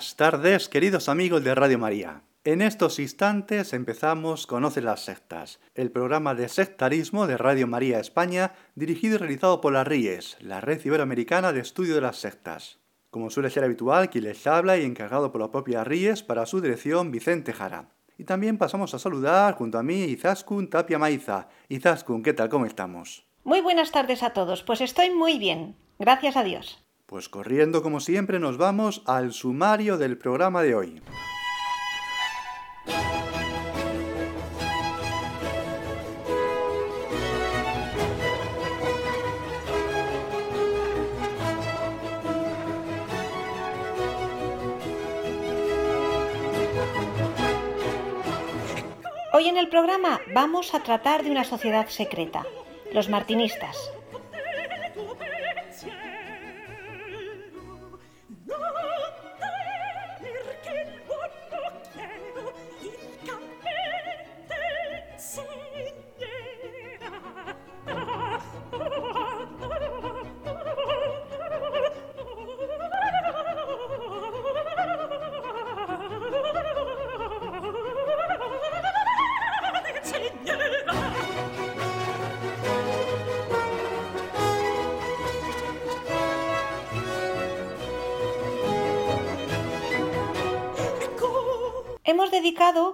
Buenas tardes, queridos amigos de Radio María. En estos instantes empezamos Conoce las sectas, el programa de sectarismo de Radio María España, dirigido y realizado por la RIES, la Red Iberoamericana de Estudio de las Sectas. Como suele ser habitual, quien les habla y encargado por la propia RIES para su dirección, Vicente Jara. Y también pasamos a saludar junto a mí Izaskun Tapia Maiza. Izaskun, ¿qué tal? ¿Cómo estamos? Muy buenas tardes a todos, pues estoy muy bien, gracias a Dios. Pues corriendo como siempre nos vamos al sumario del programa de hoy. Hoy en el programa vamos a tratar de una sociedad secreta, los martinistas.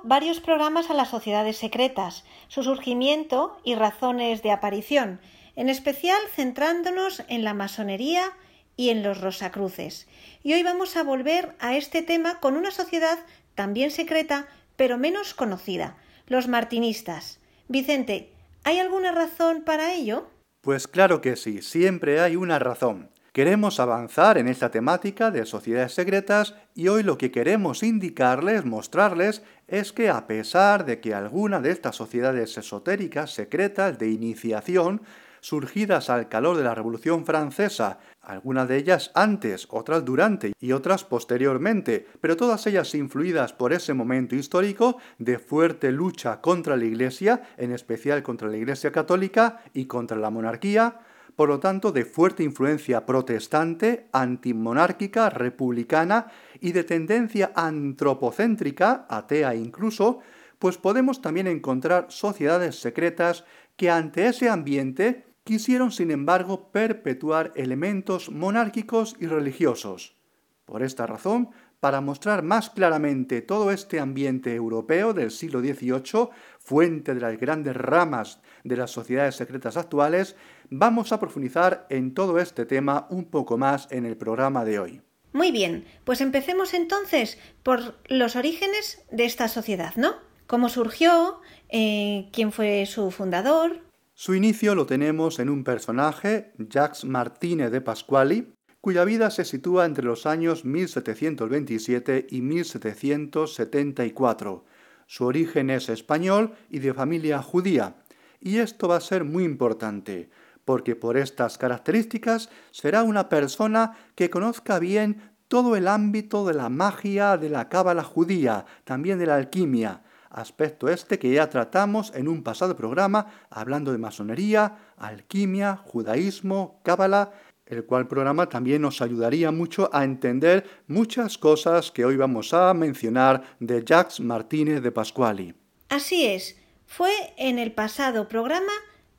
Varios programas a las sociedades secretas, su surgimiento y razones de aparición, en especial centrándonos en la masonería y en los rosacruces. Y hoy vamos a volver a este tema con una sociedad también secreta, pero menos conocida, los martinistas. Vicente, ¿hay alguna razón para ello? Pues claro que sí, siempre hay una razón. Queremos avanzar en esta temática de sociedades secretas y hoy lo que queremos indicarles, mostrarles, es que a pesar de que alguna de estas sociedades esotéricas secretas de iniciación surgidas al calor de la Revolución Francesa, algunas de ellas antes, otras durante y otras posteriormente, pero todas ellas influidas por ese momento histórico de fuerte lucha contra la Iglesia, en especial contra la Iglesia católica y contra la monarquía, por lo tanto de fuerte influencia protestante, antimonárquica, republicana y de tendencia antropocéntrica, atea incluso, pues podemos también encontrar sociedades secretas que ante ese ambiente quisieron sin embargo perpetuar elementos monárquicos y religiosos. Por esta razón, para mostrar más claramente todo este ambiente europeo del siglo XVIII, fuente de las grandes ramas de las sociedades secretas actuales, vamos a profundizar en todo este tema un poco más en el programa de hoy. Muy bien, pues empecemos entonces por los orígenes de esta sociedad, ¿no? ¿Cómo surgió? Eh, ¿Quién fue su fundador? Su inicio lo tenemos en un personaje, Jacques Martínez de Pasquali, cuya vida se sitúa entre los años 1727 y 1774. Su origen es español y de familia judía, y esto va a ser muy importante, porque por estas características será una persona que conozca bien todo el ámbito de la magia, de la cábala judía, también de la alquimia, aspecto este que ya tratamos en un pasado programa hablando de masonería, alquimia, judaísmo, cábala el cual programa también nos ayudaría mucho a entender muchas cosas que hoy vamos a mencionar de Jacques Martínez de Pasquali. Así es, fue en el pasado programa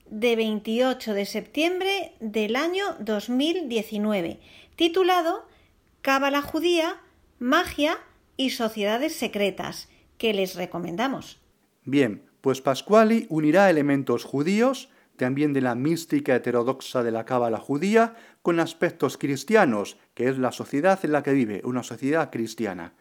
de 28 de septiembre del año 2019, titulado Cábala judía, magia y sociedades secretas, que les recomendamos. Bien, pues Pasquali unirá elementos judíos, también de la mística heterodoxa de la cábala judía, con aspectos cristianos, que es la sociedad en la que vive, una sociedad cristiana.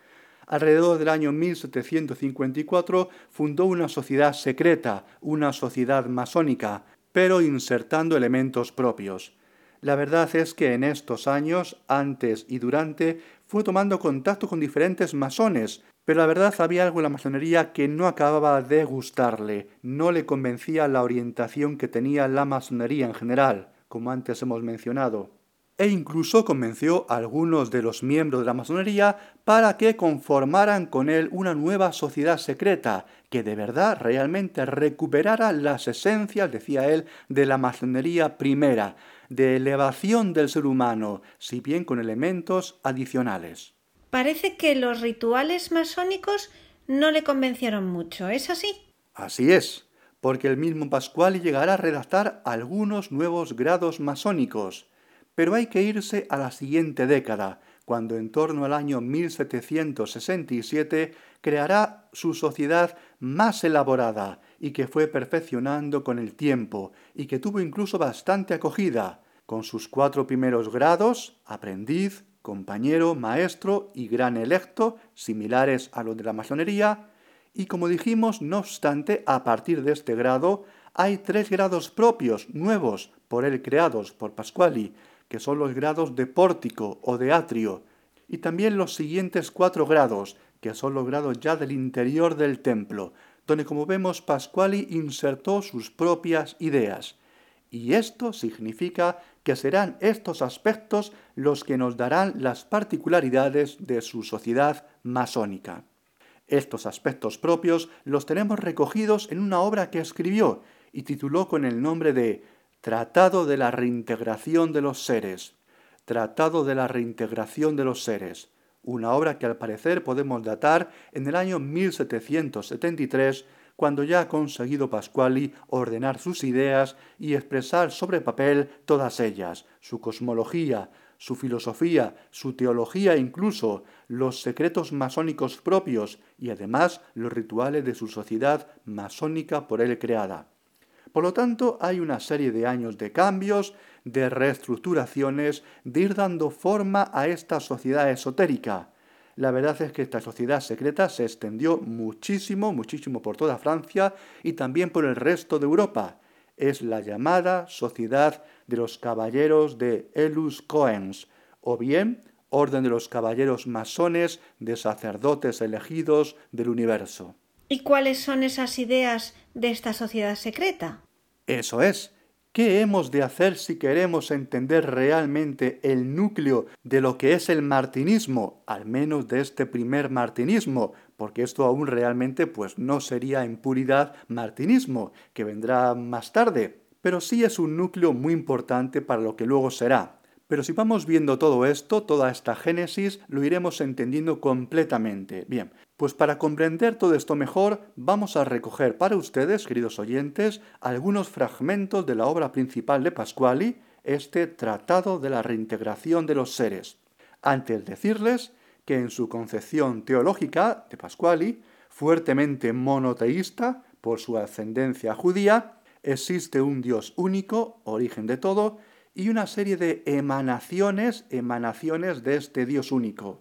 Alrededor del año 1754 fundó una sociedad secreta, una sociedad masónica, pero insertando elementos propios. La verdad es que en estos años, antes y durante, fue tomando contacto con diferentes masones, pero la verdad había algo en la masonería que no acababa de gustarle, no le convencía la orientación que tenía la masonería en general, como antes hemos mencionado. E incluso convenció a algunos de los miembros de la masonería para que conformaran con él una nueva sociedad secreta, que de verdad realmente recuperara las esencias, decía él, de la masonería primera, de elevación del ser humano, si bien con elementos adicionales. Parece que los rituales masónicos no le convencieron mucho, ¿es así? Así es, porque el mismo Pascuali llegará a redactar algunos nuevos grados masónicos, pero hay que irse a la siguiente década, cuando en torno al año 1767 creará su sociedad más elaborada y que fue perfeccionando con el tiempo y que tuvo incluso bastante acogida, con sus cuatro primeros grados, aprendiz, compañero, maestro y gran electo, similares a los de la masonería, y como dijimos, no obstante, a partir de este grado hay tres grados propios, nuevos, por él creados por Pasquali, que son los grados de pórtico o de atrio, y también los siguientes cuatro grados, que son los grados ya del interior del templo, donde como vemos Pasquali insertó sus propias ideas. Y esto significa que serán estos aspectos los que nos darán las particularidades de su sociedad masónica. Estos aspectos propios los tenemos recogidos en una obra que escribió y tituló con el nombre de Tratado de la reintegración de los seres. Tratado de la reintegración de los seres, una obra que al parecer podemos datar en el año 1773 cuando ya ha conseguido Pasquali ordenar sus ideas y expresar sobre papel todas ellas, su cosmología, su filosofía, su teología e incluso los secretos masónicos propios y además los rituales de su sociedad masónica por él creada. Por lo tanto, hay una serie de años de cambios, de reestructuraciones, de ir dando forma a esta sociedad esotérica, la verdad es que esta sociedad secreta se extendió muchísimo, muchísimo por toda Francia y también por el resto de Europa. Es la llamada Sociedad de los Caballeros de Elus Coens, o bien Orden de los Caballeros Masones de Sacerdotes Elegidos del Universo. ¿Y cuáles son esas ideas de esta sociedad secreta? Eso es. ¿Qué hemos de hacer si queremos entender realmente el núcleo de lo que es el martinismo, al menos de este primer martinismo? Porque esto aún realmente pues no sería en puridad martinismo, que vendrá más tarde, pero sí es un núcleo muy importante para lo que luego será. Pero si vamos viendo todo esto, toda esta génesis, lo iremos entendiendo completamente. Bien, pues para comprender todo esto mejor, vamos a recoger para ustedes, queridos oyentes, algunos fragmentos de la obra principal de Pasquali, este Tratado de la Reintegración de los Seres. Antes de decirles que en su concepción teológica de Pasquali, fuertemente monoteísta por su ascendencia judía, existe un Dios único, origen de todo, y una serie de emanaciones, emanaciones de este Dios único.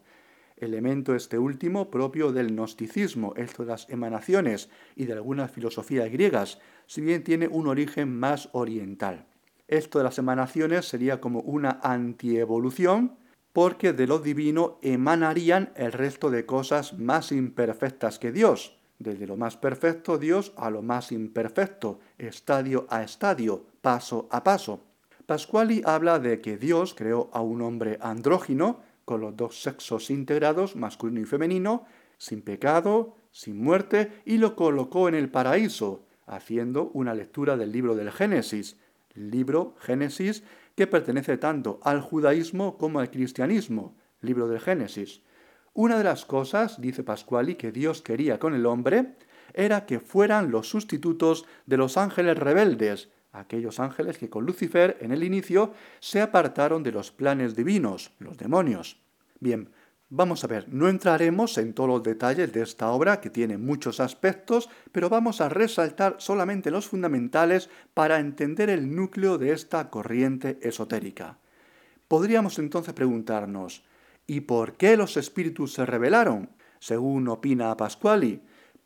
Elemento este último propio del gnosticismo, esto de las emanaciones y de algunas filosofías griegas, si bien tiene un origen más oriental. Esto de las emanaciones sería como una antievolución, porque de lo divino emanarían el resto de cosas más imperfectas que Dios, desde lo más perfecto Dios a lo más imperfecto, estadio a estadio, paso a paso. Pasquali habla de que Dios creó a un hombre andrógino, con los dos sexos integrados, masculino y femenino, sin pecado, sin muerte, y lo colocó en el paraíso, haciendo una lectura del libro del Génesis, libro Génesis que pertenece tanto al judaísmo como al cristianismo, libro del Génesis. Una de las cosas, dice Pasquali, que Dios quería con el hombre, era que fueran los sustitutos de los ángeles rebeldes, aquellos ángeles que con Lucifer en el inicio se apartaron de los planes divinos, los demonios. Bien, vamos a ver, no entraremos en todos los detalles de esta obra que tiene muchos aspectos, pero vamos a resaltar solamente los fundamentales para entender el núcleo de esta corriente esotérica. Podríamos entonces preguntarnos, ¿y por qué los espíritus se rebelaron? Según opina Pasquali,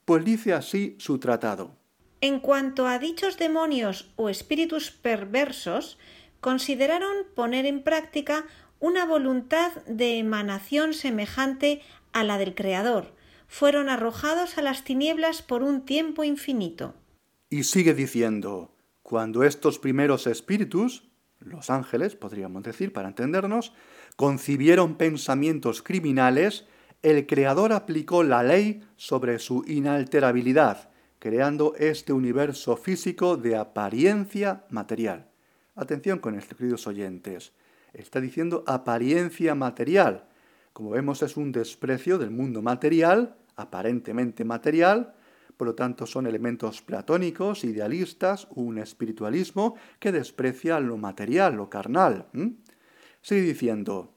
pues dice así su tratado. En cuanto a dichos demonios o espíritus perversos, consideraron poner en práctica una voluntad de emanación semejante a la del Creador. Fueron arrojados a las tinieblas por un tiempo infinito. Y sigue diciendo, cuando estos primeros espíritus, los ángeles, podríamos decir, para entendernos, concibieron pensamientos criminales, el Creador aplicó la ley sobre su inalterabilidad, creando este universo físico de apariencia material. Atención con esto, queridos oyentes. Está diciendo apariencia material. Como vemos es un desprecio del mundo material, aparentemente material, por lo tanto son elementos platónicos, idealistas, un espiritualismo que desprecia lo material, lo carnal. Sigue diciendo,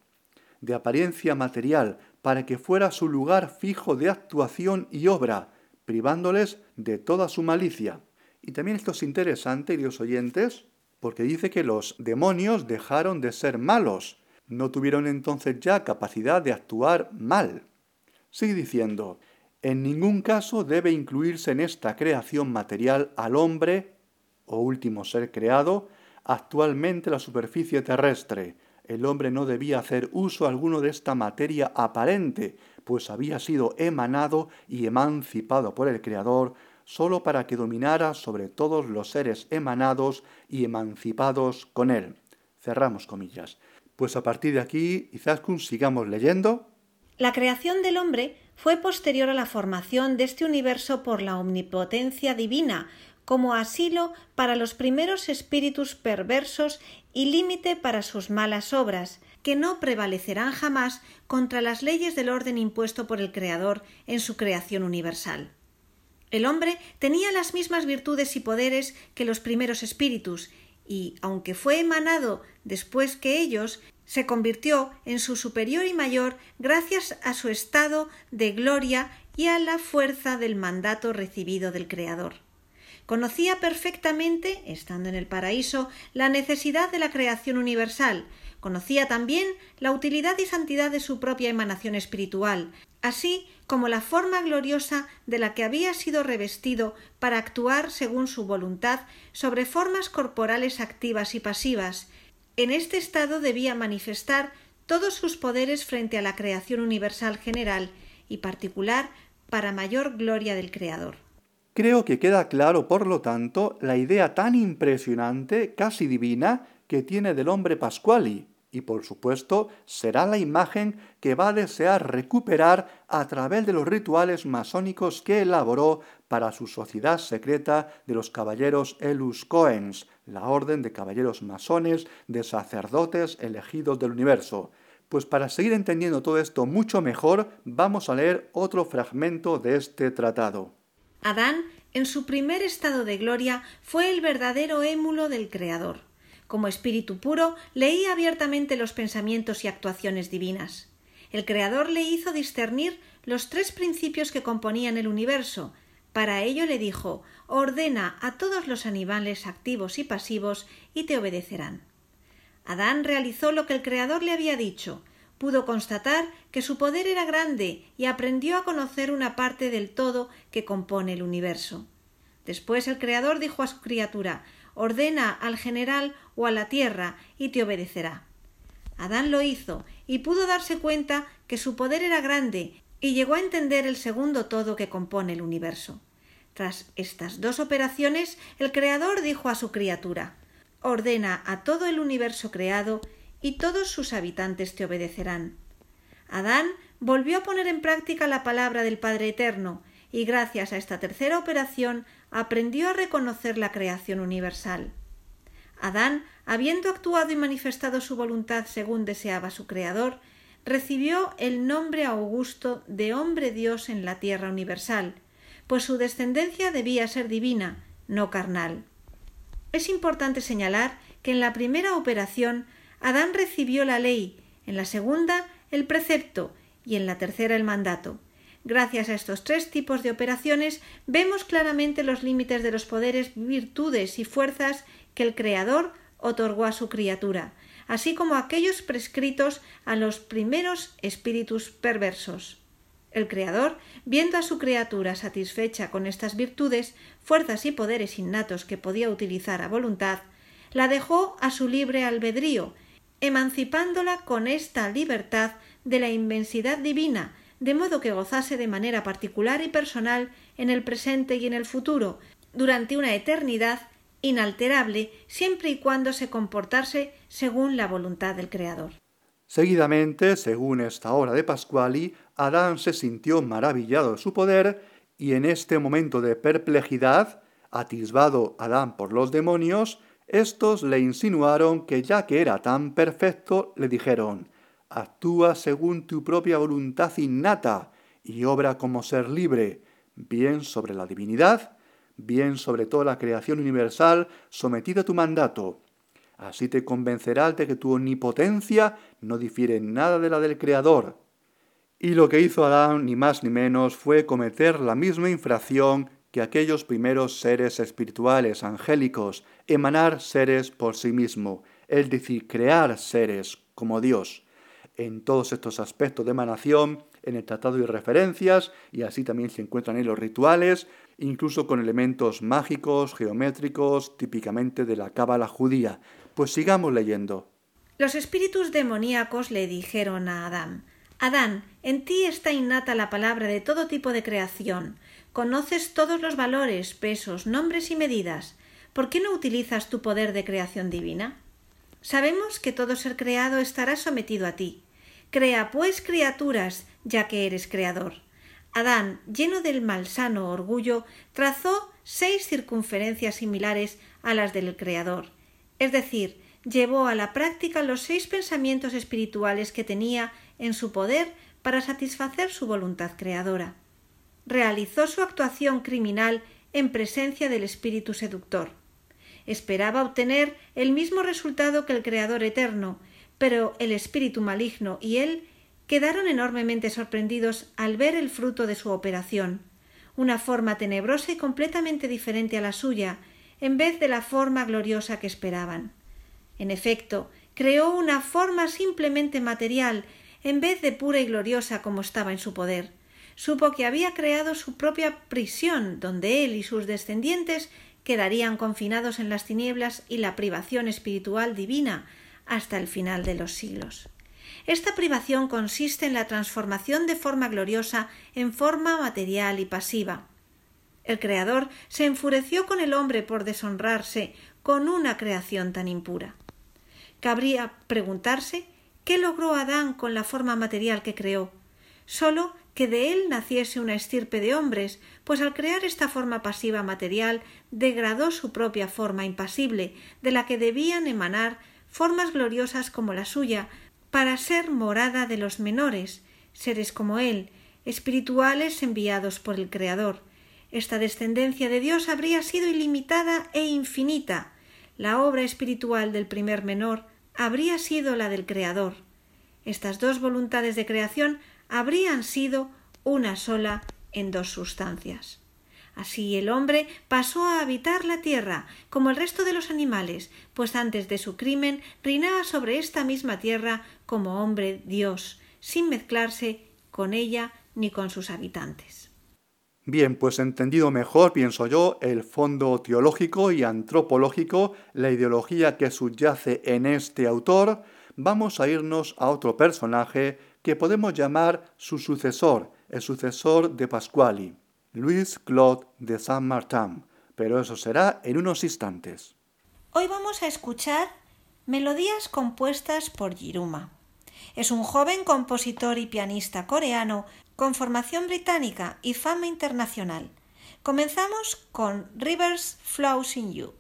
de apariencia material, para que fuera su lugar fijo de actuación y obra, privándoles de toda su malicia. Y también esto es interesante, queridos oyentes, porque dice que los demonios dejaron de ser malos, no tuvieron entonces ya capacidad de actuar mal. Sigue diciendo, en ningún caso debe incluirse en esta creación material al hombre, o último ser creado, actualmente la superficie terrestre. El hombre no debía hacer uso alguno de esta materia aparente, pues había sido emanado y emancipado por el Creador sólo para que dominara sobre todos los seres emanados y emancipados con él. Cerramos comillas. Pues a partir de aquí, Izaskun, sigamos leyendo. La creación del hombre fue posterior a la formación de este universo por la omnipotencia divina, como asilo para los primeros espíritus perversos y límite para sus malas obras, que no prevalecerán jamás contra las leyes del orden impuesto por el Creador en su creación universal. El hombre tenía las mismas virtudes y poderes que los primeros espíritus, y, aunque fue emanado después que ellos, se convirtió en su superior y mayor gracias a su estado de gloria y a la fuerza del mandato recibido del Creador. Conocía perfectamente, estando en el paraíso, la necesidad de la creación universal, conocía también la utilidad y santidad de su propia emanación espiritual, así como la forma gloriosa de la que había sido revestido para actuar según su voluntad sobre formas corporales activas y pasivas. En este estado debía manifestar todos sus poderes frente a la creación universal general y particular para mayor gloria del Creador. Creo que queda claro, por lo tanto, la idea tan impresionante, casi divina, que tiene del hombre Pascuali, y por supuesto será la imagen que va a desear recuperar a través de los rituales masónicos que elaboró para su sociedad secreta de los caballeros Elus Coens, la orden de caballeros masones de sacerdotes elegidos del universo. Pues para seguir entendiendo todo esto mucho mejor, vamos a leer otro fragmento de este tratado. Adán, en su primer estado de gloria, fue el verdadero émulo del Creador como espíritu puro, leía abiertamente los pensamientos y actuaciones divinas. El Creador le hizo discernir los tres principios que componían el universo. Para ello le dijo Ordena a todos los animales activos y pasivos y te obedecerán. Adán realizó lo que el Creador le había dicho, pudo constatar que su poder era grande y aprendió a conocer una parte del todo que compone el universo. Después el Creador dijo a su criatura ordena al general o a la tierra y te obedecerá. Adán lo hizo y pudo darse cuenta que su poder era grande y llegó a entender el segundo todo que compone el universo. Tras estas dos operaciones, el Creador dijo a su criatura Ordena a todo el universo creado y todos sus habitantes te obedecerán. Adán volvió a poner en práctica la palabra del Padre Eterno, y gracias a esta tercera operación aprendió a reconocer la creación universal. Adán, habiendo actuado y manifestado su voluntad según deseaba su Creador, recibió el nombre augusto de hombre Dios en la tierra universal, pues su descendencia debía ser divina, no carnal. Es importante señalar que en la primera operación Adán recibió la ley, en la segunda el precepto y en la tercera el mandato. Gracias a estos tres tipos de operaciones vemos claramente los límites de los poderes, virtudes y fuerzas que el Creador otorgó a su criatura, así como aquellos prescritos a los primeros espíritus perversos. El Creador, viendo a su criatura satisfecha con estas virtudes, fuerzas y poderes innatos que podía utilizar a voluntad, la dejó a su libre albedrío, emancipándola con esta libertad de la inmensidad divina, de modo que gozase de manera particular y personal en el presente y en el futuro, durante una eternidad inalterable, siempre y cuando se comportase según la voluntad del Creador. Seguidamente, según esta hora de Pascuali, Adán se sintió maravillado de su poder y en este momento de perplejidad, atisbado Adán por los demonios, estos le insinuaron que ya que era tan perfecto, le dijeron Actúa según tu propia voluntad innata y obra como ser libre, bien sobre la divinidad, bien sobre toda la creación universal sometida a tu mandato. Así te convencerás de que tu omnipotencia no difiere en nada de la del Creador. Y lo que hizo Adán, ni más ni menos, fue cometer la misma infracción que aquellos primeros seres espirituales angélicos, emanar seres por sí mismo, es decir, crear seres como Dios. En todos estos aspectos de emanación, en el tratado y referencias, y así también se encuentran en los rituales, incluso con elementos mágicos, geométricos, típicamente de la cábala judía. Pues sigamos leyendo. Los espíritus demoníacos le dijeron a Adán Adán, en ti está innata la palabra de todo tipo de creación. Conoces todos los valores, pesos, nombres y medidas. ¿Por qué no utilizas tu poder de creación divina? Sabemos que todo ser creado estará sometido a ti. Crea, pues, criaturas, ya que eres creador. Adán, lleno del malsano orgullo, trazó seis circunferencias similares a las del Creador, es decir, llevó a la práctica los seis pensamientos espirituales que tenía en su poder para satisfacer su voluntad creadora. Realizó su actuación criminal en presencia del espíritu seductor. Esperaba obtener el mismo resultado que el Creador eterno, pero el espíritu maligno y él quedaron enormemente sorprendidos al ver el fruto de su operación, una forma tenebrosa y completamente diferente a la suya, en vez de la forma gloriosa que esperaban. En efecto, creó una forma simplemente material, en vez de pura y gloriosa como estaba en su poder. Supo que había creado su propia prisión, donde él y sus descendientes quedarían confinados en las tinieblas y la privación espiritual divina hasta el final de los siglos. Esta privación consiste en la transformación de forma gloriosa en forma material y pasiva. El Creador se enfureció con el hombre por deshonrarse con una creación tan impura. Cabría preguntarse qué logró Adán con la forma material que creó. Sólo que de él naciese una estirpe de hombres, pues al crear esta forma pasiva material degradó su propia forma impasible, de la que debían emanar formas gloriosas como la suya, para ser morada de los menores, seres como él, espirituales enviados por el Creador. Esta descendencia de Dios habría sido ilimitada e infinita. La obra espiritual del primer menor habría sido la del Creador. Estas dos voluntades de creación habrían sido una sola en dos sustancias. Así el hombre pasó a habitar la tierra, como el resto de los animales, pues antes de su crimen reinaba sobre esta misma tierra como hombre Dios, sin mezclarse con ella ni con sus habitantes. Bien, pues entendido mejor, pienso yo, el fondo teológico y antropológico, la ideología que subyace en este autor, vamos a irnos a otro personaje que podemos llamar su sucesor, el sucesor de Pasquali. Luis Claude de Saint-Martin, pero eso será en unos instantes. Hoy vamos a escuchar melodías compuestas por Jiruma. Es un joven compositor y pianista coreano con formación británica y fama internacional. Comenzamos con Rivers Flows in You.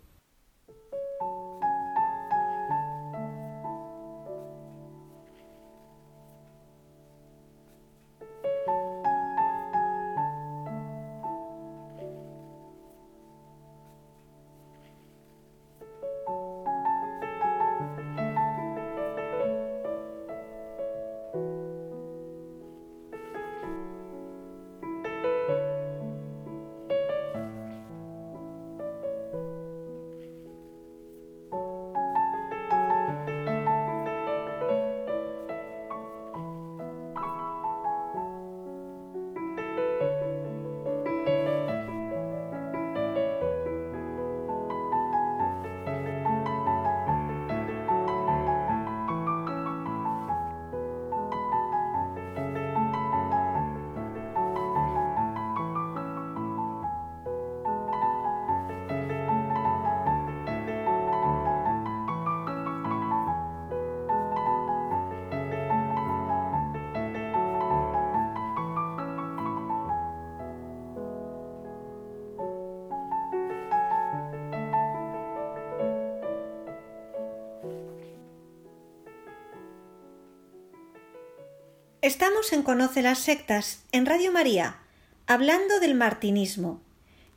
Estamos en Conoce las Sectas, en Radio María, hablando del martinismo,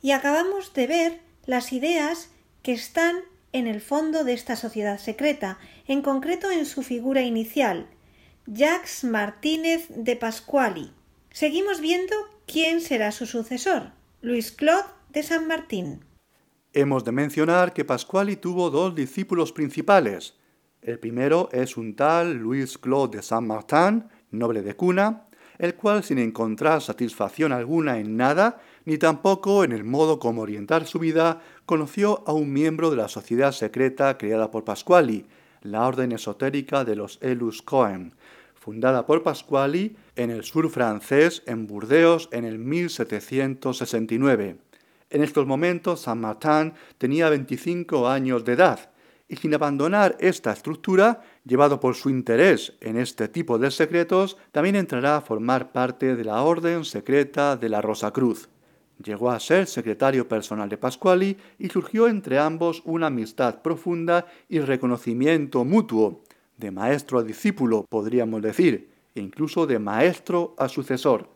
y acabamos de ver las ideas que están en el fondo de esta sociedad secreta, en concreto en su figura inicial, Jacques Martínez de Pasquali. Seguimos viendo quién será su sucesor, Luis Claude de San Martín. Hemos de mencionar que Pasquali tuvo dos discípulos principales. El primero es un tal Luis Claude de Saint Martin, noble de cuna, el cual sin encontrar satisfacción alguna en nada, ni tampoco en el modo como orientar su vida, conoció a un miembro de la sociedad secreta creada por Pasquali, la orden esotérica de los Elus Cohen, fundada por Pasquali en el sur francés, en Burdeos, en el 1769. En estos momentos, Saint Martin tenía 25 años de edad, y sin abandonar esta estructura, llevado por su interés en este tipo de secretos, también entrará a formar parte de la Orden Secreta de la Rosa Cruz. Llegó a ser secretario personal de Pasquali y surgió entre ambos una amistad profunda y reconocimiento mutuo, de maestro a discípulo, podríamos decir, e incluso de maestro a sucesor.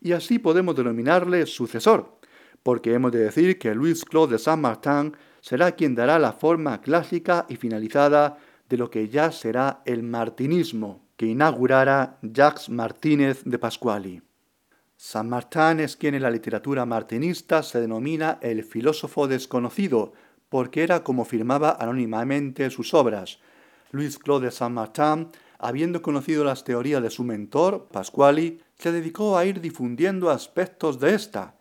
Y así podemos denominarle sucesor, porque hemos de decir que Luis Claude de Saint-Martin será quien dará la forma clásica y finalizada de lo que ya será el martinismo, que inaugurara Jacques Martínez de Pasquali. San Martín es quien en la literatura martinista se denomina el filósofo desconocido, porque era como firmaba anónimamente sus obras. Luis Claude de Saint Martin, habiendo conocido las teorías de su mentor, Pasquali, se dedicó a ir difundiendo aspectos de ésta,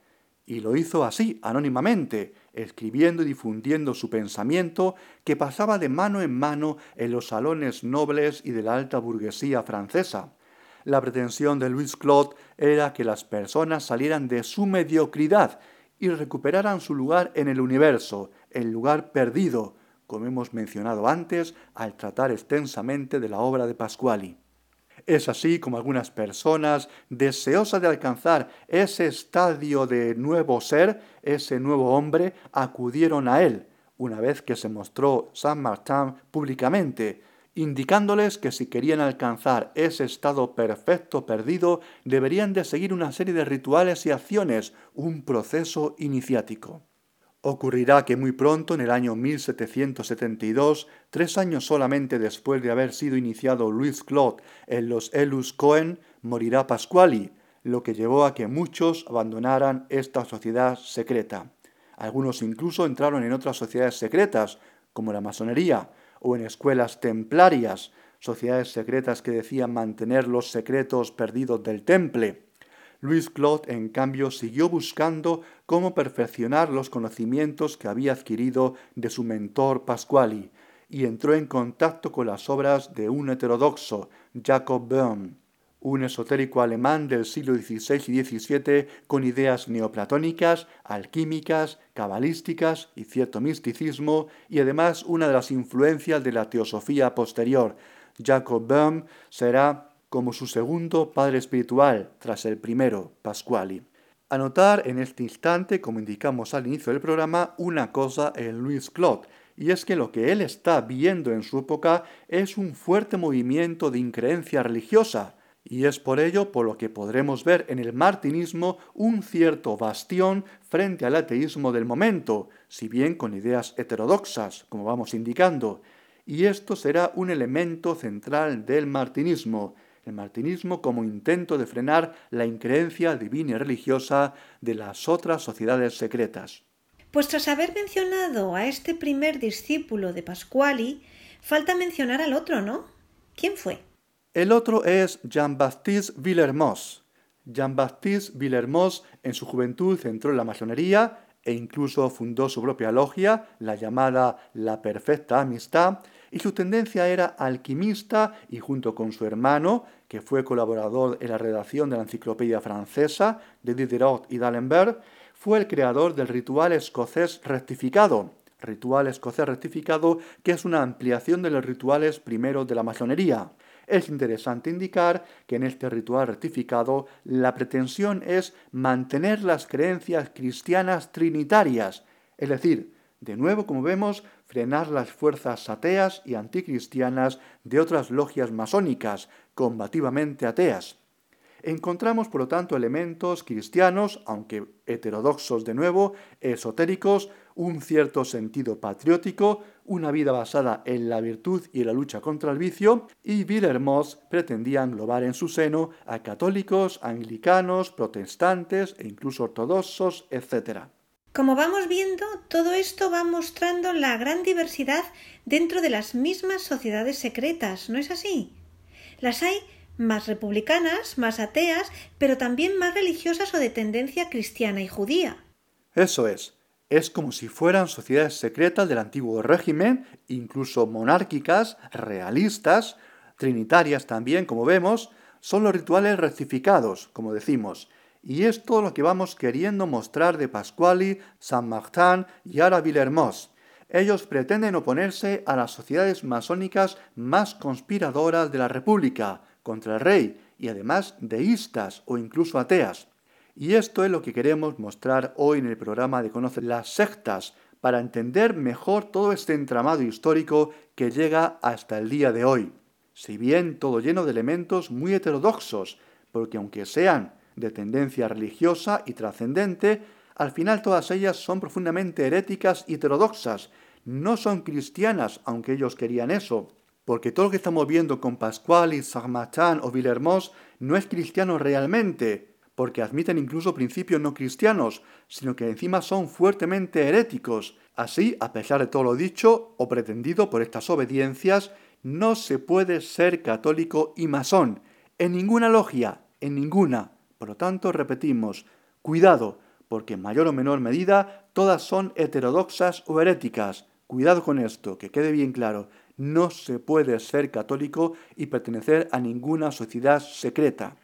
y lo hizo así, anónimamente, escribiendo y difundiendo su pensamiento que pasaba de mano en mano en los salones nobles y de la alta burguesía francesa. La pretensión de Louis Claude era que las personas salieran de su mediocridad y recuperaran su lugar en el universo, el lugar perdido, como hemos mencionado antes al tratar extensamente de la obra de Pasquali. Es así como algunas personas, deseosas de alcanzar ese estadio de nuevo ser, ese nuevo hombre, acudieron a él, una vez que se mostró San Martín públicamente, indicándoles que si querían alcanzar ese estado perfecto perdido, deberían de seguir una serie de rituales y acciones, un proceso iniciático. Ocurrirá que muy pronto, en el año 1772, tres años solamente después de haber sido iniciado Louis Claude en los Elus Cohen, morirá Pasquali, lo que llevó a que muchos abandonaran esta sociedad secreta. Algunos incluso entraron en otras sociedades secretas, como la masonería, o en escuelas templarias, sociedades secretas que decían mantener los secretos perdidos del temple. Louis Claude, en cambio, siguió buscando cómo perfeccionar los conocimientos que había adquirido de su mentor Pasquali, y entró en contacto con las obras de un heterodoxo, Jacob Böhm, un esotérico alemán del siglo XVI y XVII con ideas neoplatónicas, alquímicas, cabalísticas y cierto misticismo, y además una de las influencias de la teosofía posterior. Jacob Böhm será como su segundo padre espiritual tras el primero, Pasquali. Anotar en este instante, como indicamos al inicio del programa, una cosa en Louis Claude, y es que lo que él está viendo en su época es un fuerte movimiento de increencia religiosa, y es por ello por lo que podremos ver en el martinismo un cierto bastión frente al ateísmo del momento, si bien con ideas heterodoxas, como vamos indicando, y esto será un elemento central del martinismo, el martinismo como intento de frenar la increencia divina y religiosa de las otras sociedades secretas. Pues tras haber mencionado a este primer discípulo de Pasquali, falta mencionar al otro, ¿no? ¿Quién fue? El otro es Jean-Baptiste Villermoz. Jean-Baptiste Villermoz en su juventud entró en la masonería e incluso fundó su propia logia, la llamada La Perfecta Amistad, y su tendencia era alquimista y junto con su hermano, que fue colaborador en la redacción de la enciclopedia francesa de Diderot y d'Alembert, fue el creador del ritual escocés rectificado, ritual escocés rectificado que es una ampliación de los rituales primeros de la masonería. Es interesante indicar que en este ritual rectificado la pretensión es mantener las creencias cristianas trinitarias, es decir, De nuevo, como vemos, frenar las fuerzas ateas y anticristianas de otras logias masónicas, combativamente ateas. Encontramos, por lo tanto, elementos cristianos, aunque heterodoxos de nuevo, esotéricos, un cierto sentido patriótico, una vida basada en la virtud y la lucha contra el vicio, y Villermoz pretendía englobar en su seno a católicos, anglicanos, protestantes e incluso ortodoxos, etc. Como vamos viendo, todo esto va mostrando la gran diversidad dentro de las mismas sociedades secretas, ¿no es así? Las hay más republicanas, más ateas, pero también más religiosas o de tendencia cristiana y judía. Eso es. Es como si fueran sociedades secretas del antiguo régimen, incluso monárquicas, realistas, trinitarias también, como vemos, son los rituales rectificados, como decimos, y es lo que vamos queriendo mostrar de Pasquali, San Martín y ahora Villermoz. Ellos pretenden oponerse a las sociedades masónicas más conspiradoras de la República, contra el rey, y además deístas o incluso ateas. Y esto es lo que queremos mostrar hoy en el programa de Conocer las sectas, para entender mejor todo este entramado histórico que llega hasta el día de hoy. Si bien todo lleno de elementos muy heterodoxos, porque aunque sean de tendencia religiosa y trascendente, al final todas ellas son profundamente heréticas y heterodoxas, no son cristianas, aunque ellos querían eso, porque todo lo que estamos viendo con Pascual Saint Martin o Villermoz no es cristiano realmente, porque admiten incluso principios no cristianos, sino que encima son fuertemente heréticos. Así, a pesar de todo lo dicho o pretendido por estas obediencias, no se puede ser católico y masón, en ninguna logia, en ninguna. Por lo tanto, repetimos, cuidado, porque en mayor o menor medida todas son heterodoxas o heréticas. Cuidado con esto, que quede bien claro, no se puede ser católico y pertenecer a ninguna sociedad secreta.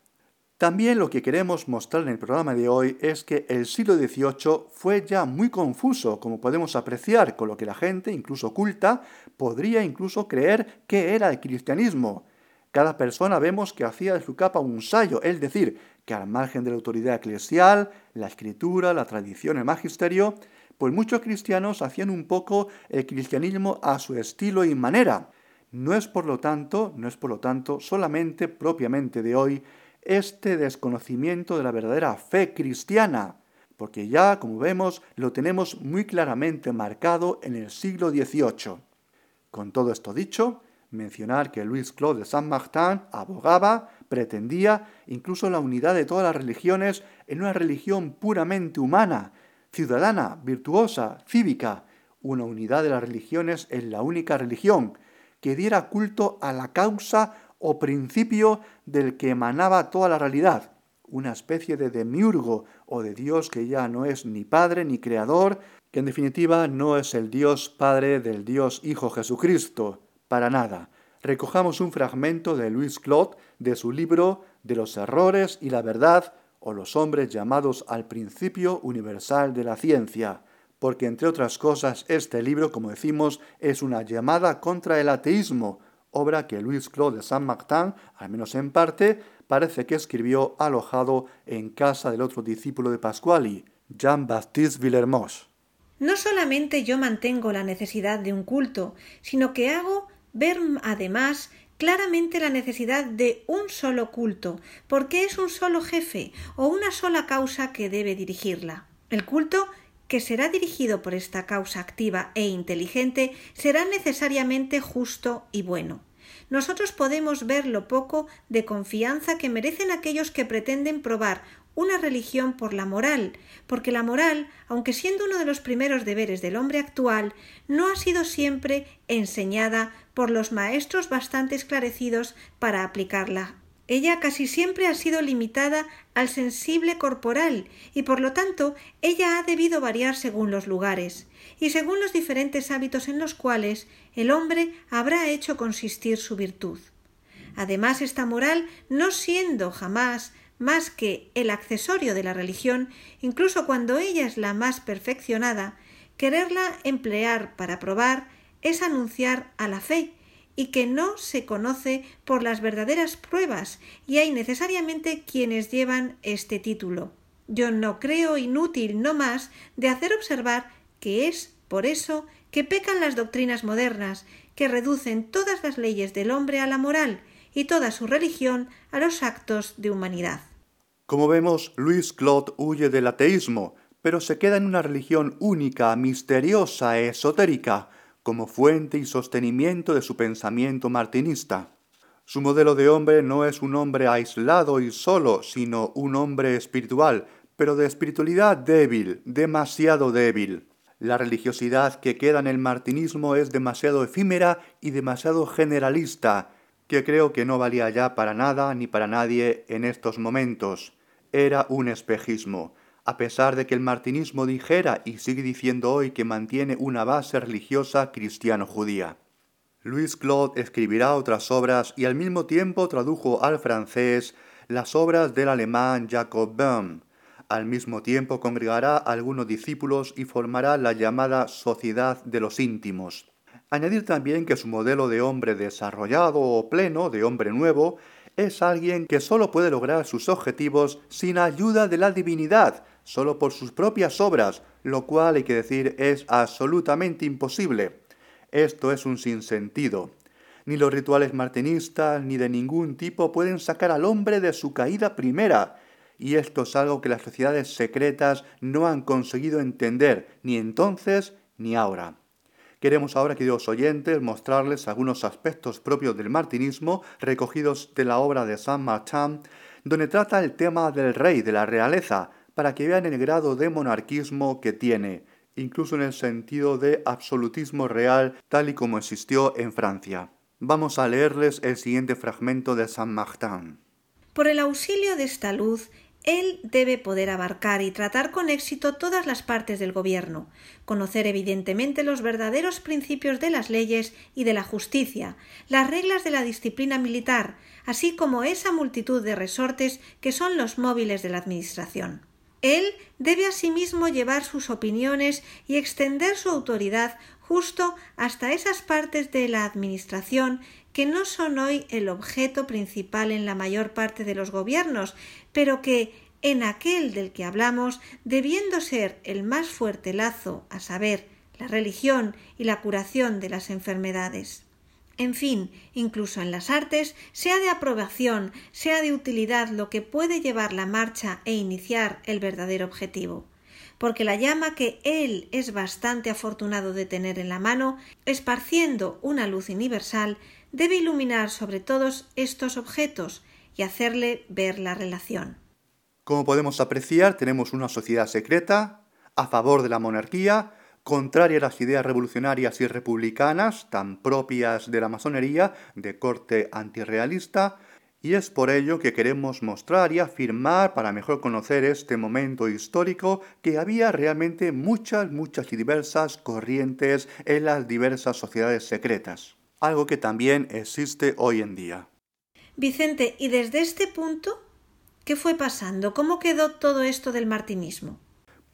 También lo que queremos mostrar en el programa de hoy es que el siglo XVIII fue ya muy confuso, como podemos apreciar, con lo que la gente, incluso culta, podría incluso creer que era el cristianismo. Cada persona vemos que hacía de su capa un sayo, es decir, que al margen de la autoridad eclesial, la escritura, la tradición, el magisterio, pues muchos cristianos hacían un poco el cristianismo a su estilo y manera. No es por lo tanto, no es por lo tanto solamente propiamente de hoy este desconocimiento de la verdadera fe cristiana, porque ya, como vemos, lo tenemos muy claramente marcado en el siglo XVIII. Con todo esto dicho, mencionar que Luis Claude de Saint-Martin abogaba, pretendía incluso la unidad de todas las religiones en una religión puramente humana, ciudadana, virtuosa, cívica, una unidad de las religiones en la única religión, que diera culto a la causa o principio del que emanaba toda la realidad, una especie de demiurgo o de Dios que ya no es ni Padre ni Creador, que en definitiva no es el Dios Padre del Dios Hijo Jesucristo, para nada. Recojamos un fragmento de Luis Claude de su libro De los errores y la verdad o los hombres llamados al principio universal de la ciencia, porque entre otras cosas este libro, como decimos, es una llamada contra el ateísmo, obra que Luis Claude de Saint-Martin, al menos en parte, parece que escribió alojado en casa del otro discípulo de Pasquali, Jean-Baptiste Villermoz. No solamente yo mantengo la necesidad de un culto, sino que hago ver además claramente la necesidad de un solo culto, porque es un solo jefe o una sola causa que debe dirigirla. El culto que será dirigido por esta causa activa e inteligente será necesariamente justo y bueno. Nosotros podemos ver lo poco de confianza que merecen aquellos que pretenden probar una religión por la moral, porque la moral, aunque siendo uno de los primeros deberes del hombre actual, no ha sido siempre enseñada por los maestros bastante esclarecidos para aplicarla ella casi siempre ha sido limitada al sensible corporal y por lo tanto ella ha debido variar según los lugares y según los diferentes hábitos en los cuales el hombre habrá hecho consistir su virtud. Además, esta moral, no siendo jamás más que el accesorio de la religión, incluso cuando ella es la más perfeccionada, quererla emplear para probar es anunciar a la fe y que no se conoce por las verdaderas pruebas y hay necesariamente quienes llevan este título. Yo no creo inútil no más de hacer observar que es por eso, que pecan las doctrinas modernas, que reducen todas las leyes del hombre a la moral y toda su religión a los actos de humanidad. Como vemos, Luis Claude huye del ateísmo, pero se queda en una religión única, misteriosa, esotérica, como fuente y sostenimiento de su pensamiento martinista. Su modelo de hombre no es un hombre aislado y solo, sino un hombre espiritual, pero de espiritualidad débil, demasiado débil. La religiosidad que queda en el martinismo es demasiado efímera y demasiado generalista, que creo que no valía ya para nada ni para nadie en estos momentos. Era un espejismo, a pesar de que el martinismo dijera y sigue diciendo hoy que mantiene una base religiosa cristiano-judía. Louis Claude escribirá otras obras y al mismo tiempo tradujo al francés las obras del alemán Jacob Böhm, al mismo tiempo congregará algunos discípulos y formará la llamada Sociedad de los Íntimos. Añadir también que su modelo de hombre desarrollado o pleno, de hombre nuevo, es alguien que solo puede lograr sus objetivos sin ayuda de la divinidad, solo por sus propias obras, lo cual hay que decir es absolutamente imposible. Esto es un sinsentido. Ni los rituales martinistas ni de ningún tipo pueden sacar al hombre de su caída primera, y esto es algo que las sociedades secretas no han conseguido entender ni entonces ni ahora. Queremos ahora, queridos oyentes, mostrarles algunos aspectos propios del martinismo recogidos de la obra de Saint Martin, donde trata el tema del rey, de la realeza, para que vean el grado de monarquismo que tiene, incluso en el sentido de absolutismo real tal y como existió en Francia. Vamos a leerles el siguiente fragmento de Saint Martin. Por el auxilio de esta luz él debe poder abarcar y tratar con éxito todas las partes del gobierno, conocer evidentemente los verdaderos principios de las leyes y de la justicia, las reglas de la disciplina militar, así como esa multitud de resortes que son los móviles de la Administración. Él debe asimismo llevar sus opiniones y extender su autoridad justo hasta esas partes de la Administración que no son hoy el objeto principal en la mayor parte de los gobiernos, pero que en aquel del que hablamos, debiendo ser el más fuerte lazo, a saber, la religión y la curación de las enfermedades. En fin, incluso en las artes, sea de aprobación, sea de utilidad lo que puede llevar la marcha e iniciar el verdadero objetivo porque la llama que él es bastante afortunado de tener en la mano, esparciendo una luz universal, debe iluminar sobre todos estos objetos y hacerle ver la relación. Como podemos apreciar, tenemos una sociedad secreta, a favor de la monarquía, contraria a las ideas revolucionarias y republicanas, tan propias de la masonería, de corte antirrealista, y es por ello que queremos mostrar y afirmar, para mejor conocer este momento histórico, que había realmente muchas, muchas y diversas corrientes en las diversas sociedades secretas, algo que también existe hoy en día. Vicente, ¿y desde este punto qué fue pasando? ¿Cómo quedó todo esto del martinismo?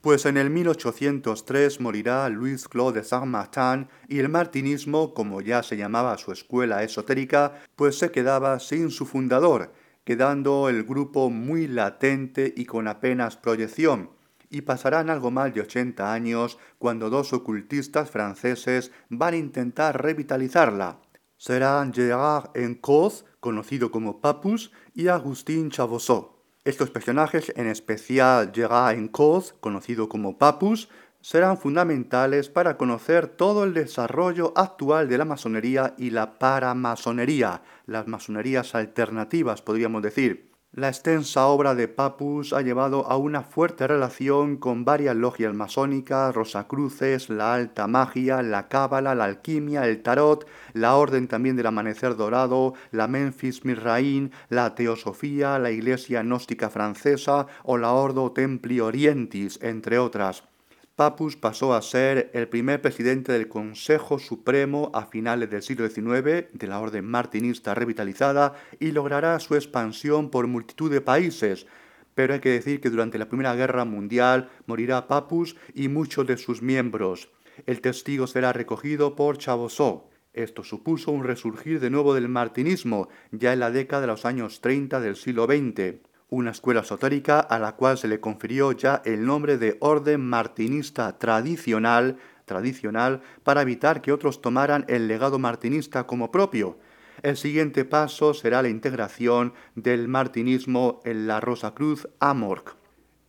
Pues en el 1803 morirá Louis Claude de Saint-Martin y el martinismo, como ya se llamaba su escuela esotérica, pues se quedaba sin su fundador, quedando el grupo muy latente y con apenas proyección, y pasarán algo más de 80 años cuando dos ocultistas franceses van a intentar revitalizarla. Serán Gérard Encausse, conocido como Papus, y Agustín Chavossot. Estos personajes, en especial Gerard Encausse, conocido como Papus, serán fundamentales para conocer todo el desarrollo actual de la masonería y la paramasonería, las masonerías alternativas, podríamos decir. La extensa obra de Papus ha llevado a una fuerte relación con varias logias masónicas, Rosacruces, la alta magia, la cábala, la alquimia, el tarot, la orden también del amanecer dorado, la Memphis Mirraín, la teosofía, la iglesia gnóstica francesa o la Ordo Templi Orientis, entre otras. Papus pasó a ser el primer presidente del Consejo Supremo a finales del siglo XIX de la orden martinista revitalizada y logrará su expansión por multitud de países. Pero hay que decir que durante la Primera Guerra Mundial morirá Papus y muchos de sus miembros. El testigo será recogido por Chavosot. Esto supuso un resurgir de nuevo del martinismo, ya en la década de los años 30 del siglo XX una escuela esotérica a la cual se le confirió ya el nombre de Orden Martinista Tradicional tradicional para evitar que otros tomaran el legado martinista como propio. El siguiente paso será la integración del martinismo en la Rosa Cruz Amorc.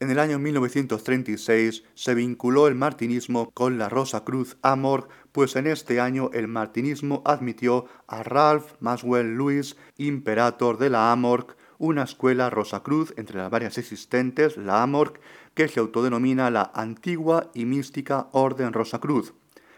En el año 1936 se vinculó el martinismo con la Rosa Cruz Amor, pues en este año el martinismo admitió a Ralph Maswell Lewis, imperator de la Amorc, una escuela Rosa Cruz entre las varias existentes, la Amorc, que se autodenomina la antigua y mística Orden Rosa Cruz.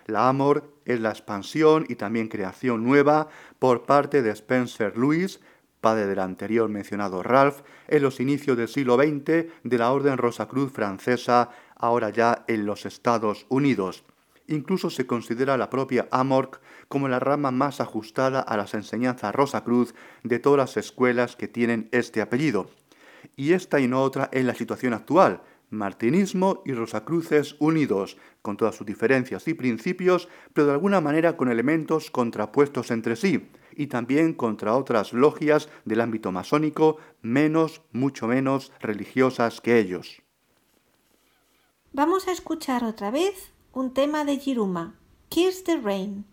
La Amor es la expansión y también creación nueva por parte de Spencer Lewis, padre del anterior mencionado Ralph, en los inicios del siglo XX de la Orden Rosacruz francesa, ahora ya en los Estados Unidos. Incluso se considera la propia Amorc como la rama más ajustada a las enseñanzas Rosacruz de todas las escuelas que tienen este apellido. Y esta y no otra es la situación actual, martinismo y rosacruces unidos, con todas sus diferencias y principios, pero de alguna manera con elementos contrapuestos entre sí, y también contra otras logias del ámbito masónico menos, mucho menos religiosas que ellos. Vamos a escuchar otra vez un tema de Jiruma, Kiss the Rain.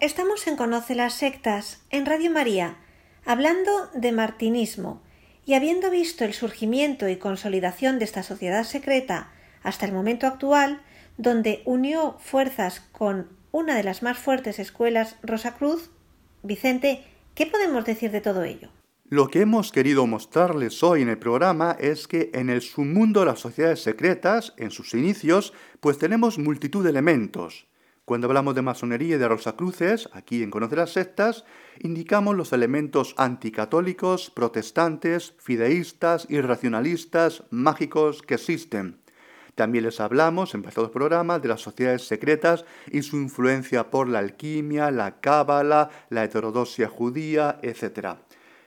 Estamos en Conoce las Sectas, en Radio María, hablando de martinismo, y habiendo visto el surgimiento y consolidación de esta sociedad secreta hasta el momento actual, donde unió fuerzas con una de las más fuertes escuelas Rosacruz, Vicente, ¿qué podemos decir de todo ello? Lo que hemos querido mostrarles hoy en el programa es que en el submundo de las sociedades secretas, en sus inicios, pues tenemos multitud de elementos, cuando hablamos de masonería y de Rosacruces, aquí en Conocer las Sectas, indicamos los elementos anticatólicos, protestantes, fideístas, irracionalistas, mágicos que existen. También les hablamos en pasados programas de las sociedades secretas y su influencia por la alquimia, la cábala, la heterodoxia judía, etc.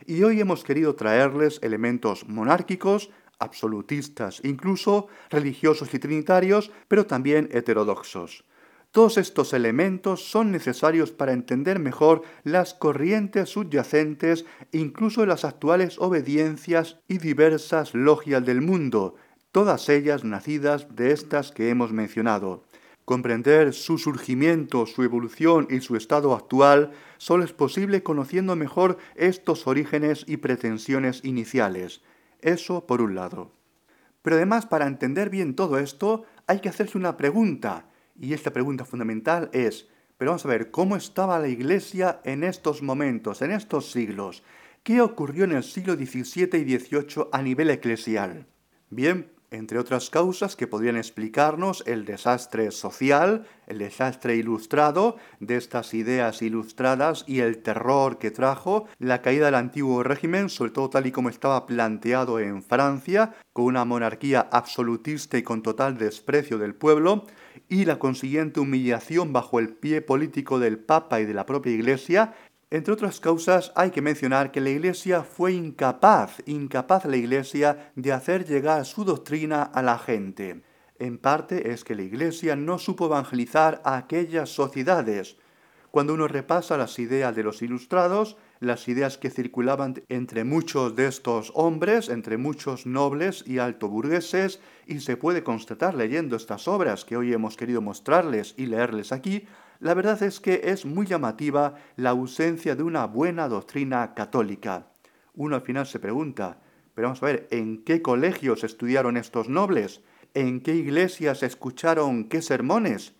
Y hoy hemos querido traerles elementos monárquicos, absolutistas, incluso religiosos y trinitarios, pero también heterodoxos. Todos estos elementos son necesarios para entender mejor las corrientes subyacentes, incluso las actuales obediencias y diversas logias del mundo, todas ellas nacidas de estas que hemos mencionado. Comprender su surgimiento, su evolución y su estado actual solo es posible conociendo mejor estos orígenes y pretensiones iniciales. Eso por un lado. Pero además, para entender bien todo esto, hay que hacerse una pregunta, y esta pregunta fundamental es, pero vamos a ver, ¿cómo estaba la Iglesia en estos momentos, en estos siglos? ¿Qué ocurrió en el siglo XVII y XVIII a nivel eclesial? Bien, entre otras causas que podrían explicarnos el desastre social, el desastre ilustrado de estas ideas ilustradas y el terror que trajo la caída del antiguo régimen, sobre todo tal y como estaba planteado en Francia, con una monarquía absolutista y con total desprecio del pueblo, y la consiguiente humillación bajo el pie político del Papa y de la propia Iglesia, Entre otras causas, hay que mencionar que la Iglesia fue incapaz, incapaz la Iglesia de hacer llegar su doctrina a la gente. En parte es que la Iglesia no supo evangelizar a aquellas sociedades. Cuando uno repasa las ideas de los ilustrados, las ideas que circulaban entre muchos de estos hombres, entre muchos nobles y altoburgueses, y se puede constatar leyendo estas obras que hoy hemos querido mostrarles y leerles aquí, la verdad es que es muy llamativa la ausencia de una buena doctrina católica. Uno al final se pregunta, pero vamos a ver, ¿en qué colegios estudiaron estos nobles? ¿En qué iglesias escucharon qué sermones?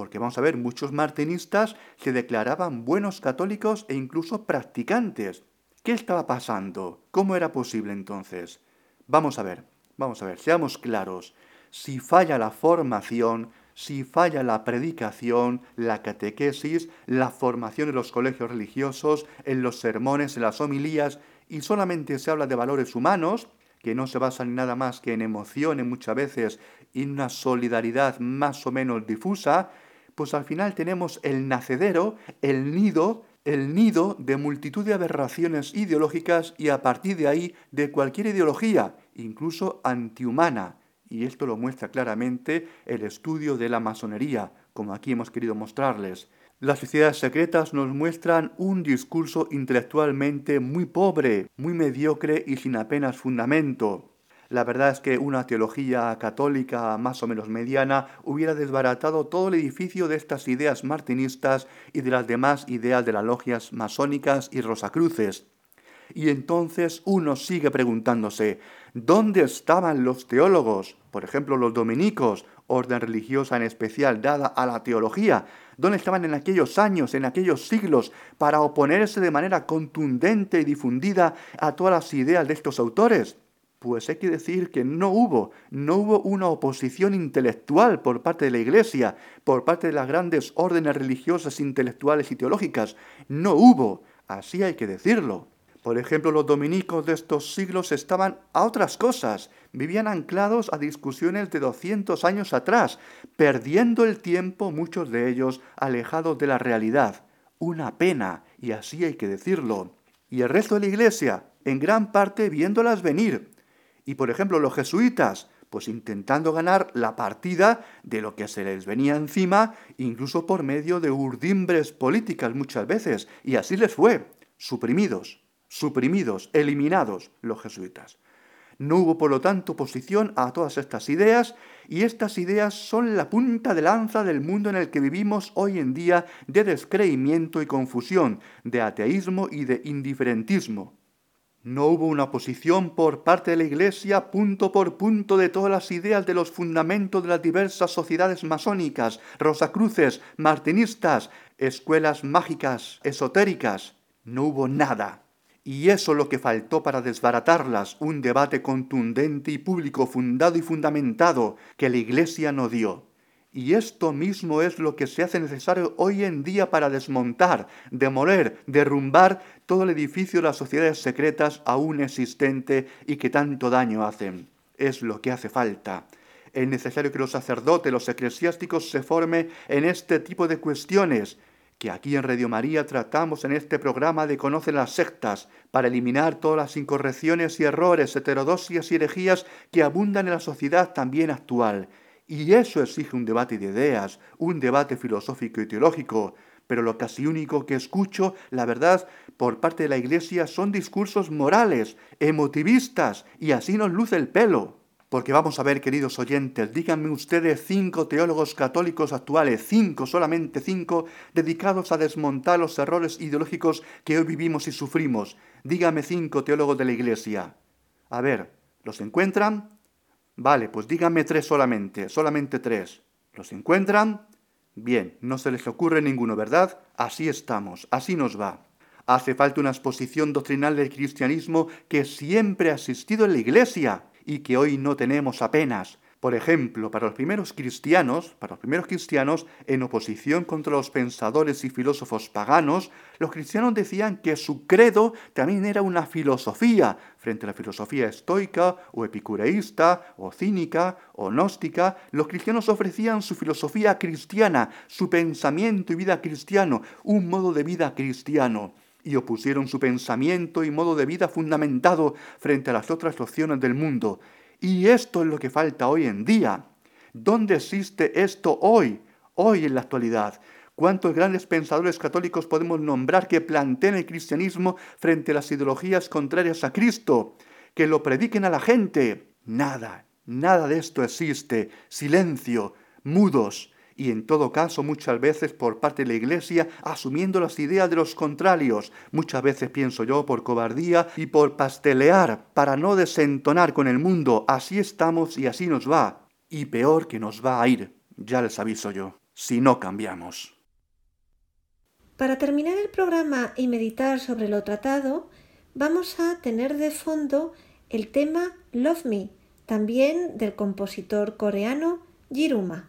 Porque vamos a ver, muchos martinistas se declaraban buenos católicos e incluso practicantes. ¿Qué estaba pasando? ¿Cómo era posible entonces? Vamos a ver, vamos a ver, seamos claros. Si falla la formación, si falla la predicación, la catequesis, la formación en los colegios religiosos, en los sermones, en las homilías, y solamente se habla de valores humanos, que no se basan en nada más que en emociones muchas veces y en una solidaridad más o menos difusa, pues al final tenemos el nacedero, el nido, el nido de multitud de aberraciones ideológicas y a partir de ahí de cualquier ideología, incluso antihumana. Y esto lo muestra claramente el estudio de la masonería, como aquí hemos querido mostrarles. Las sociedades secretas nos muestran un discurso intelectualmente muy pobre, muy mediocre y sin apenas fundamento. La verdad es que una teología católica más o menos mediana hubiera desbaratado todo el edificio de estas ideas martinistas y de las demás ideas de las logias masónicas y rosacruces. Y entonces uno sigue preguntándose, ¿dónde estaban los teólogos? Por ejemplo, los dominicos, orden religiosa en especial dada a la teología. ¿Dónde estaban en aquellos años, en aquellos siglos, para oponerse de manera contundente y difundida a todas las ideas de estos autores? Pues hay que decir que no hubo, no hubo una oposición intelectual por parte de la Iglesia, por parte de las grandes órdenes religiosas, intelectuales y teológicas. No hubo, así hay que decirlo. Por ejemplo, los dominicos de estos siglos estaban a otras cosas, vivían anclados a discusiones de 200 años atrás, perdiendo el tiempo muchos de ellos alejados de la realidad. Una pena, y así hay que decirlo. Y el resto de la Iglesia, en gran parte viéndolas venir, y por ejemplo los jesuitas, pues intentando ganar la partida de lo que se les venía encima, incluso por medio de urdimbres políticas muchas veces, y así les fue, suprimidos, suprimidos, eliminados los jesuitas. No hubo, por lo tanto, oposición a todas estas ideas, y estas ideas son la punta de lanza del mundo en el que vivimos hoy en día de descreimiento y confusión, de ateísmo y de indiferentismo. No hubo una oposición por parte de la Iglesia punto por punto de todas las ideas de los fundamentos de las diversas sociedades masónicas, rosacruces, martinistas, escuelas mágicas, esotéricas. No hubo nada. Y eso lo que faltó para desbaratarlas, un debate contundente y público fundado y fundamentado que la Iglesia no dio. Y esto mismo es lo que se hace necesario hoy en día para desmontar, demoler, derrumbar todo el edificio de las sociedades secretas aún existente y que tanto daño hacen. Es lo que hace falta. Es necesario que los sacerdotes, los eclesiásticos se formen en este tipo de cuestiones, que aquí en Radio María tratamos en este programa de Conocer las sectas, para eliminar todas las incorrecciones y errores, heterodoxias y herejías que abundan en la sociedad también actual y eso exige un debate de ideas, un debate filosófico y teológico. Pero lo casi único que escucho, la verdad, por parte de la Iglesia son discursos morales, emotivistas, y así nos luce el pelo. Porque vamos a ver, queridos oyentes, díganme ustedes cinco teólogos católicos actuales, cinco, solamente cinco, dedicados a desmontar los errores ideológicos que hoy vivimos y sufrimos. Dígame cinco teólogos de la Iglesia. A ver, ¿los encuentran? Vale, pues díganme tres solamente, solamente tres. ¿Los encuentran? Bien, no se les ocurre ninguno, ¿verdad? Así estamos, así nos va. Hace falta una exposición doctrinal del cristianismo que siempre ha existido en la Iglesia y que hoy no tenemos apenas. Por ejemplo, para los primeros cristianos, para los primeros cristianos, en oposición contra los pensadores y filósofos paganos, los cristianos decían que su credo también era una filosofía, frente a la filosofía estoica o epicureísta o cínica o gnóstica, los cristianos ofrecían su filosofía cristiana, su pensamiento y vida cristiano, un modo de vida cristiano. y opusieron su pensamiento y modo de vida fundamentado frente a las otras opciones del mundo. Y esto es lo que falta hoy en día. ¿Dónde existe esto hoy? Hoy en la actualidad. ¿Cuántos grandes pensadores católicos podemos nombrar que planteen el cristianismo frente a las ideologías contrarias a Cristo? Que lo prediquen a la gente. Nada, nada de esto existe. Silencio, mudos, y en todo caso muchas veces por parte de la Iglesia asumiendo las ideas de los contrarios, muchas veces pienso yo por cobardía y por pastelear para no desentonar con el mundo, así estamos y así nos va, y peor que nos va a ir, ya les aviso yo, si no cambiamos. Para terminar el programa y meditar sobre lo tratado, vamos a tener de fondo el tema Love Me, también del compositor coreano Jiruma.